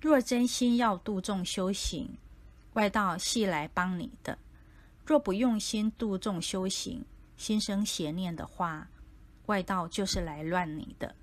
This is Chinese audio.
若真心要度众修行外道系来帮你的。若不用心度众修行心生邪念的话外道就是来乱你的。